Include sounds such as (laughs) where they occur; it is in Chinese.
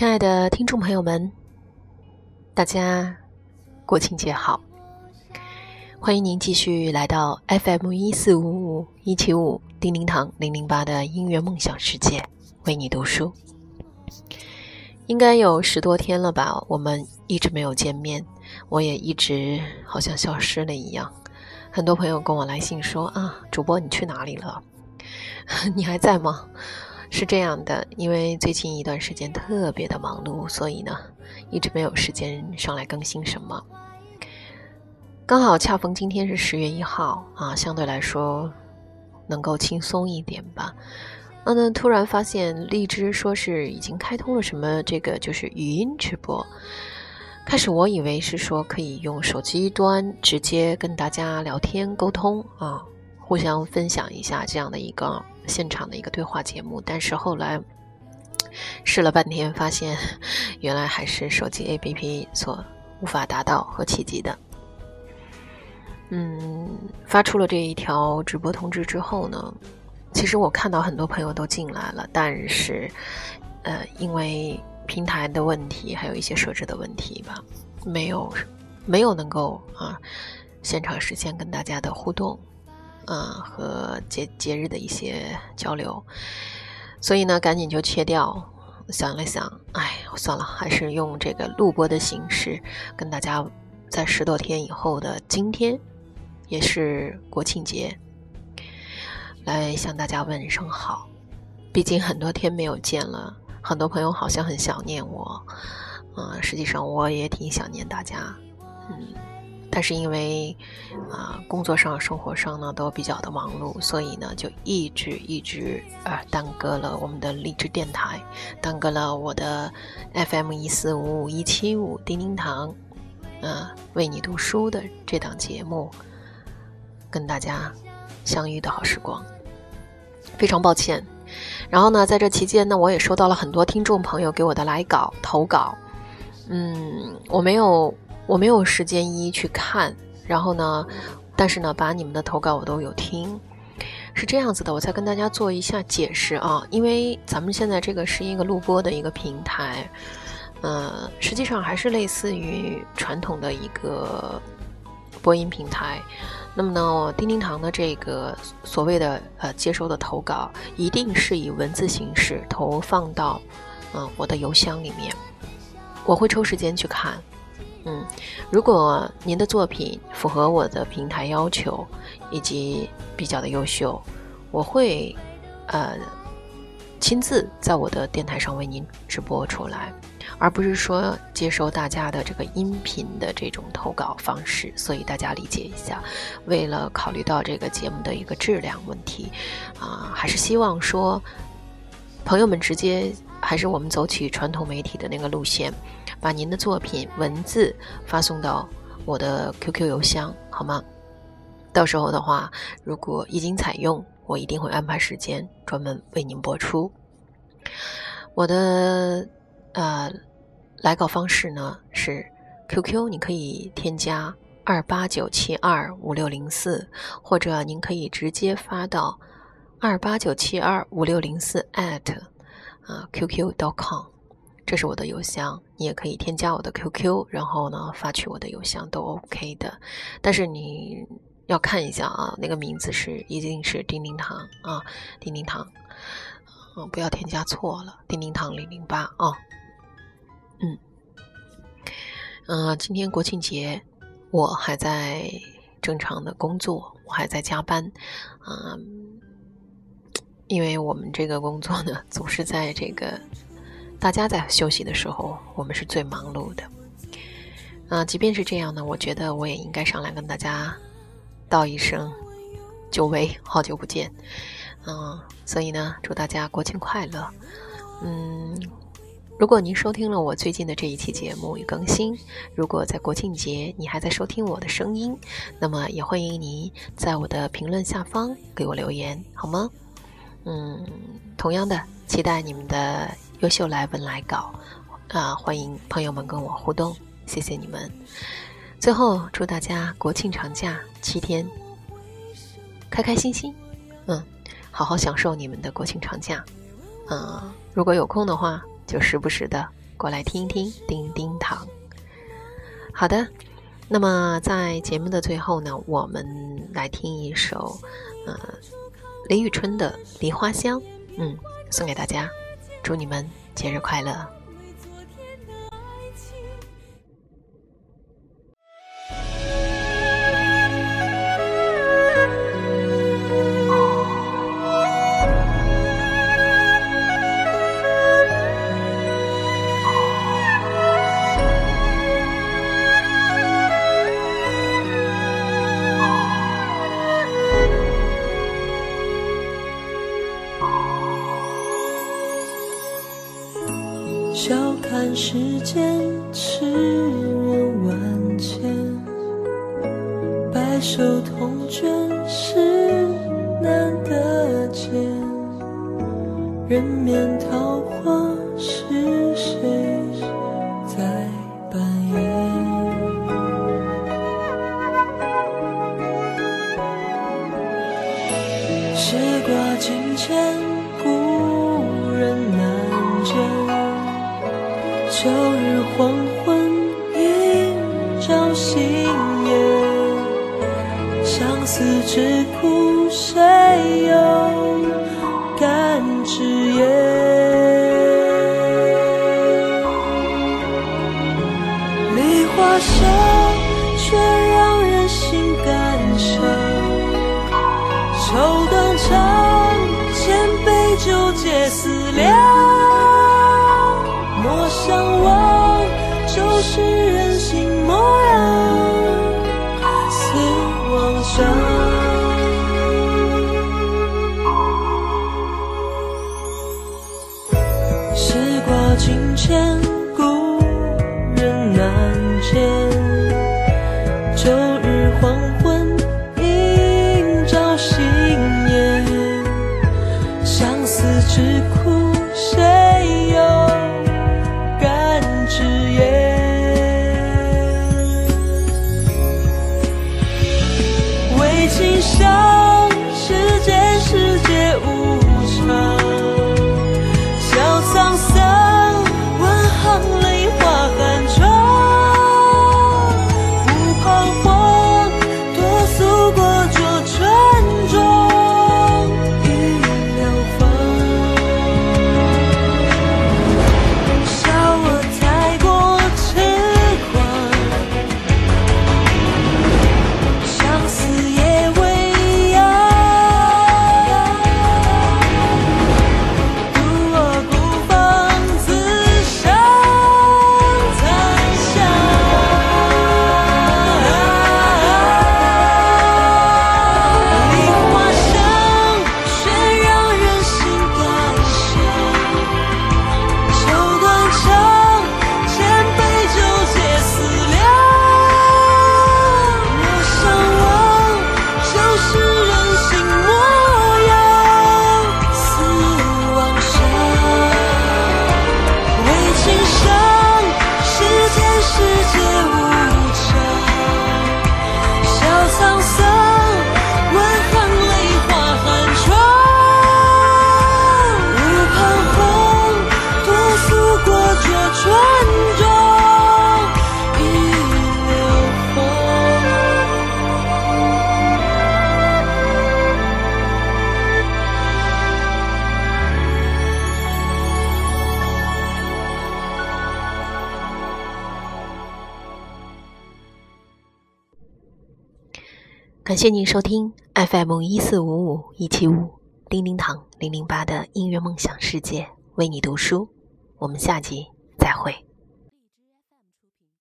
亲爱的听众朋友们，大家国庆节好！欢迎您继续来到 FM 一四五五一七五叮叮堂零零八的音乐梦想世界，为你读书。应该有十多天了吧，我们一直没有见面，我也一直好像消失了一样。很多朋友跟我来信说啊，主播你去哪里了？(laughs) 你还在吗？是这样的，因为最近一段时间特别的忙碌，所以呢，一直没有时间上来更新什么。刚好恰逢今天是十月一号啊，相对来说能够轻松一点吧。那呢，突然发现荔枝说是已经开通了什么这个就是语音直播。开始我以为是说可以用手机端直接跟大家聊天沟通啊，互相分享一下这样的一个。现场的一个对话节目，但是后来试了半天，发现 (laughs) 原来还是手机 APP 所无法达到和企及的。嗯，发出了这一条直播通知之后呢，其实我看到很多朋友都进来了，但是呃，因为平台的问题，还有一些设置的问题吧，没有没有能够啊现场实现跟大家的互动。嗯，和节节日的一些交流，所以呢，赶紧就切掉。想了想，哎，算了，还是用这个录播的形式，跟大家在十多天以后的今天，也是国庆节，来向大家问一声好。毕竟很多天没有见了，很多朋友好像很想念我。嗯，实际上我也挺想念大家。嗯。但是因为，啊，工作上、生活上呢都比较的忙碌，所以呢就一直一直啊耽搁了我们的励志电台，耽搁了我的 FM 一四五五一七五叮叮堂，啊，为你读书的这档节目，跟大家相遇的好时光，非常抱歉。然后呢，在这期间呢，我也收到了很多听众朋友给我的来稿投稿，嗯，我没有。我没有时间一一去看，然后呢，但是呢，把你们的投稿我都有听，是这样子的，我再跟大家做一下解释啊，因为咱们现在这个是一个录播的一个平台，呃，实际上还是类似于传统的一个播音平台，那么呢，我叮叮堂的这个所谓的呃接收的投稿，一定是以文字形式投放到嗯我的邮箱里面，我会抽时间去看。嗯，如果您的作品符合我的平台要求，以及比较的优秀，我会呃亲自在我的电台上为您直播出来，而不是说接收大家的这个音频的这种投稿方式。所以大家理解一下，为了考虑到这个节目的一个质量问题，啊，还是希望说朋友们直接还是我们走起传统媒体的那个路线。把您的作品文字发送到我的 QQ 邮箱，好吗？到时候的话，如果一经采用，我一定会安排时间专门为您播出。我的呃来稿方式呢是 QQ，你可以添加二八九七二五六零四，或者您可以直接发到二八九七二五六零四 at 啊 QQ.com。这是我的邮箱，你也可以添加我的 QQ，然后呢发去我的邮箱都 OK 的。但是你要看一下啊，那个名字是一定是叮叮堂啊，叮叮堂，嗯，不要添加错了，叮叮堂零零八啊。嗯，嗯，今天国庆节，我还在正常的工作，我还在加班，嗯，因为我们这个工作呢，总是在这个。大家在休息的时候，我们是最忙碌的。嗯，即便是这样呢，我觉得我也应该上来跟大家道一声久违，好久不见。嗯，所以呢，祝大家国庆快乐。嗯，如果您收听了我最近的这一期节目与更新，如果在国庆节你还在收听我的声音，那么也欢迎您在我的评论下方给我留言，好吗？嗯，同样的，期待你们的。优秀来文来稿，啊，欢迎朋友们跟我互动，谢谢你们。最后祝大家国庆长假七天开开心心，嗯，好好享受你们的国庆长假，嗯，如果有空的话，就时不时的过来听一听叮叮堂。好的，那么在节目的最后呢，我们来听一首，呃，李宇春的《梨花香》，嗯，送给大家，祝你们节日快乐。笑看世间痴人万千，白首同卷是难得见。人面桃花是谁在扮演？秋日黄昏，映照心颜。相思之苦，谁又敢直言？梨花香，却让人心感伤。愁断肠，千杯酒解思量。是苦。感谢您收听 FM 一四五五一七五叮叮堂零零八的音乐梦想世界，为你读书。我们下集再会。